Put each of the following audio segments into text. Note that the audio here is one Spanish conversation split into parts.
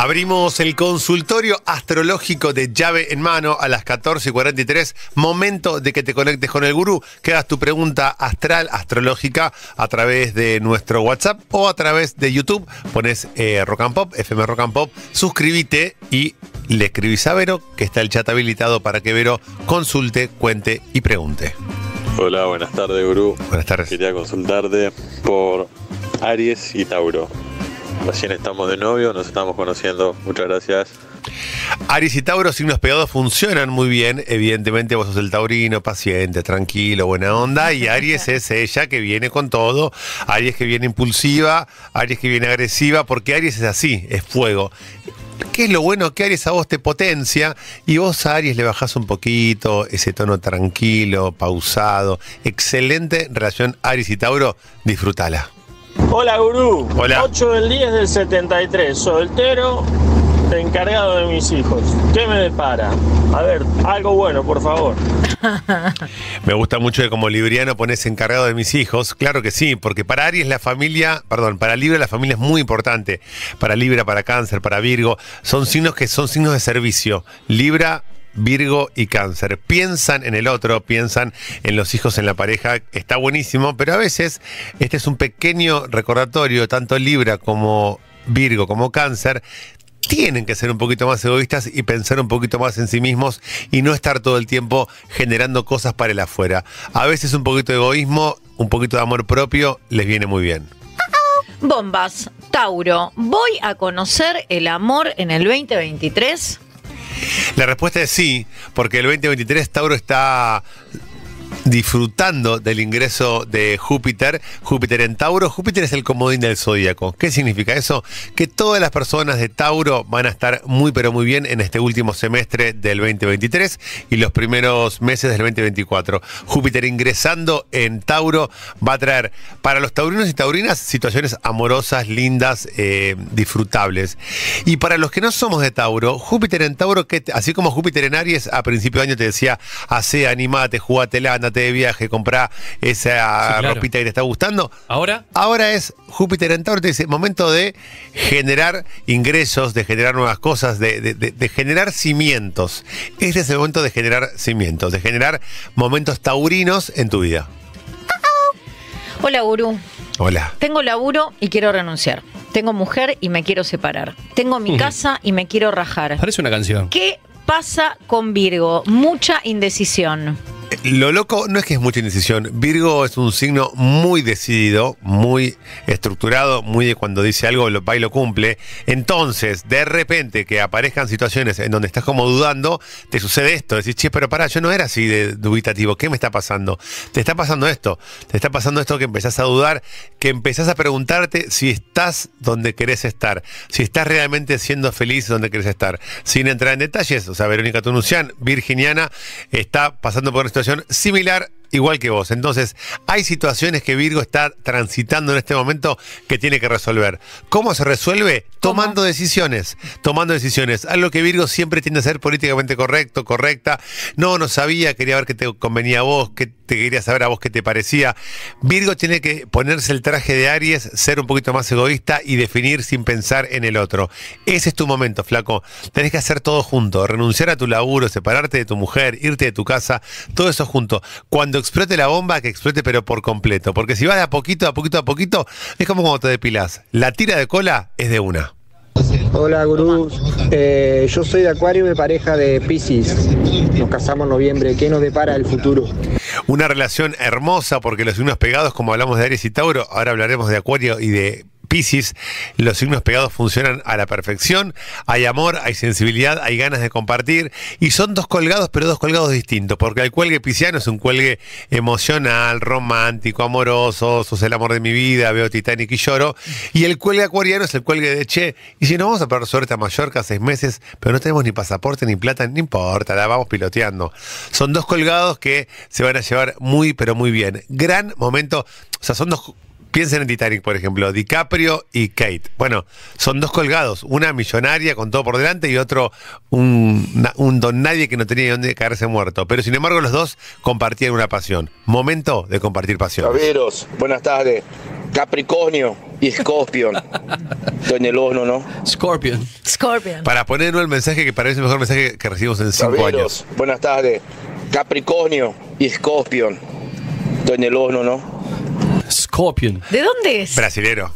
Abrimos el consultorio astrológico de llave en mano a las 14.43. Momento de que te conectes con el gurú, que hagas tu pregunta astral, astrológica, a través de nuestro WhatsApp o a través de YouTube. Pones eh, Rock and Pop, FM Rock and Pop, suscríbete y le escribís a Vero, que está el chat habilitado para que Vero consulte, cuente y pregunte. Hola, buenas tardes, gurú. Buenas tardes. Quería consultarte por Aries y Tauro. Recién estamos de novio, nos estamos conociendo. Muchas gracias. Aries y Tauro, signos pegados, funcionan muy bien. Evidentemente, vos sos el taurino, paciente, tranquilo, buena onda. Y Aries es ella que viene con todo. Aries que viene impulsiva, Aries que viene agresiva, porque Aries es así, es fuego. ¿Qué es lo bueno que Aries a vos te potencia y vos a Aries le bajás un poquito ese tono tranquilo, pausado? Excelente relación Aries y Tauro, disfrútala. Hola gurú, Hola. 8 del 10 del 73, soltero, encargado de mis hijos. ¿Qué me depara? A ver, algo bueno, por favor. Me gusta mucho que como libriano pones encargado de mis hijos. Claro que sí, porque para Aries la familia, perdón, para Libra la familia es muy importante. Para Libra, para Cáncer, para Virgo, son signos que son signos de servicio. Libra, Virgo y Cáncer. Piensan en el otro, piensan en los hijos, en la pareja. Está buenísimo, pero a veces este es un pequeño recordatorio, tanto Libra como Virgo como Cáncer tienen que ser un poquito más egoístas y pensar un poquito más en sí mismos y no estar todo el tiempo generando cosas para el afuera. A veces un poquito de egoísmo, un poquito de amor propio les viene muy bien. Bombas, Tauro, ¿voy a conocer el amor en el 2023? La respuesta es sí, porque el 2023 Tauro está disfrutando del ingreso de Júpiter, Júpiter en Tauro. Júpiter es el comodín del zodíaco. ¿Qué significa eso? Que todas las personas de Tauro van a estar muy pero muy bien en este último semestre del 2023 y los primeros meses del 2024. Júpiter ingresando en Tauro va a traer para los taurinos y taurinas situaciones amorosas, lindas, eh, disfrutables. Y para los que no somos de Tauro, Júpiter en Tauro, que así como Júpiter en Aries a principio de año te decía, hace, animate, jugátela, andate de viaje, comprá esa Sí, claro. ropita que te está gustando. Ahora, Ahora es Júpiter en Tauro, te dice, momento de generar ingresos, de generar nuevas cosas, de, de- de- de generar cimientos. Este es el momento de generar cimientos, de generar momentos taurinos en tu vida. Hola, gurú. Hola. Tengo laburo y quiero renunciar. Tengo mujer y me quiero separar. Tengo mi casa y me quiero rajar. parece una canción. ¿Qué pasa con Virgo? Mucha indecisión. Lo loco no es que es mucha indecisión. Virgo es un signo muy decidido, muy estructurado, muy de cuando dice algo lo va y lo cumple. Entonces, de repente que aparezcan situaciones en donde estás como dudando, te sucede esto. Decís, che, pero pará, yo no era así de dubitativo. ¿Qué me está pasando? Te está pasando esto. Te está pasando esto que empezás a dudar, que empezás a preguntarte si estás donde querés estar, si estás realmente siendo feliz donde querés estar. Sin entrar en detalles, o sea, Verónica Tunucian, virginiana, está pasando por una situación similar. Igual que vos. Entonces, hay situaciones que Virgo está transitando en este momento que tiene que resolver. ¿Cómo se resuelve? Tomando decisiones. Tomando decisiones. Algo que Virgo siempre tiende a ser políticamente correcto, correcta. No, no sabía, quería ver qué te convenía a vos, qué te quería saber a vos qué te parecía. Virgo tiene que ponerse el traje de Aries, ser un poquito más egoísta y definir sin pensar en el otro. Ese es tu momento, flaco. Tenés que hacer todo junto, renunciar a tu laburo, separarte de tu mujer, irte de tu casa, todo eso junto. Cuando explote la bomba, que explote pero por completo. Porque si vas de a poquito, a poquito, a poquito, es como cuando te depilas. La tira de cola es de una. Hola gurús, Eh, yo soy de Acuario de pareja de Pisces. Nos casamos en noviembre. ¿Qué nos depara el futuro? Una relación hermosa porque los signos pegados, como hablamos de Aries y Tauro, ahora hablaremos de Acuario y de Piscis, los signos pegados funcionan a la perfección, hay amor, hay sensibilidad, hay ganas de compartir y son dos colgados, pero dos colgados distintos, porque el cuelgue pisciano es un cuelgue emocional, romántico, amoroso, sos el amor de mi vida, veo Titanic y lloro, y el cuelgue acuariano es el cuelgue de che, y si no vamos a perder suerte a Mallorca seis meses, pero no tenemos ni pasaporte ni plata, no importa, la vamos piloteando. Son dos colgados que se van a llevar muy, pero muy bien. Gran momento, o sea, son dos Piensen en Titanic, por ejemplo, DiCaprio y Kate. Bueno, son dos colgados, una millonaria con todo por delante y otro un, don nadie que no tenía ni dónde caerse muerto. Pero sin embargo, los dos compartían una pasión. Momento de compartir pasión. Caberos, buenas tardes. Capricornio y Scorpion. Estoy en el horno, ¿no? Scorpion. Scorpion. Para poner ¿no? el mensaje que es el mejor mensaje que recibimos en cinco años. Caberos, buenas tardes. Capricornio y Scorpion. Estoy en el horno, ¿no? Scorpion. ¿De dónde es? Brasilero.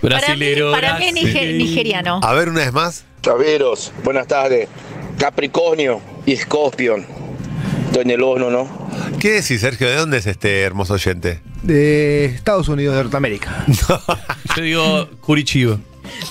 Para mí, Brasilero. para mí es nigeriano. A ver, una vez más. Caberos, buenas tardes. Capricornio y Scorpion. Estoy en el horno, ¿no? ¿Qué decís, Sergio? ¿De dónde es este hermoso oyente? De Estados Unidos, de Norteamérica. Yo digo Curitiba.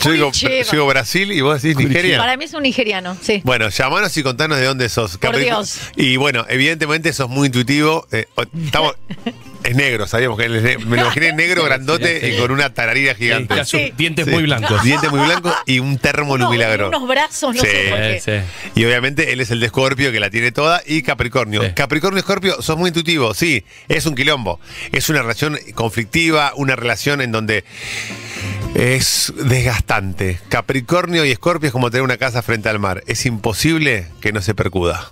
Yo digo, Curitiba. yo digo Brasil y vos decís Nigeria. Para mí es un nigeriano, sí. Bueno, llamanos y contanos de dónde sos. Por Capricornio. Dios. Y bueno, evidentemente sos muy intuitivo. eh, o- estamos, es negro, sabíamos que él es ne- me lo imaginé negro, grandote sí. y con una tararira gigante. Sí. Dientes Sí. muy blancos. Diente muy blanco y un termo No, milagro. unos brazos, no Sí. sé por qué. Sí. Y obviamente él es el de Escorpio que la tiene toda y Capricornio. Sí. Capricornio y Escorpio, sos muy intuitivo, sí, es un quilombo. Es una relación conflictiva, una relación en donde es desgastante. Capricornio y Escorpio es como tener una casa frente al mar. Es imposible que no se percuda.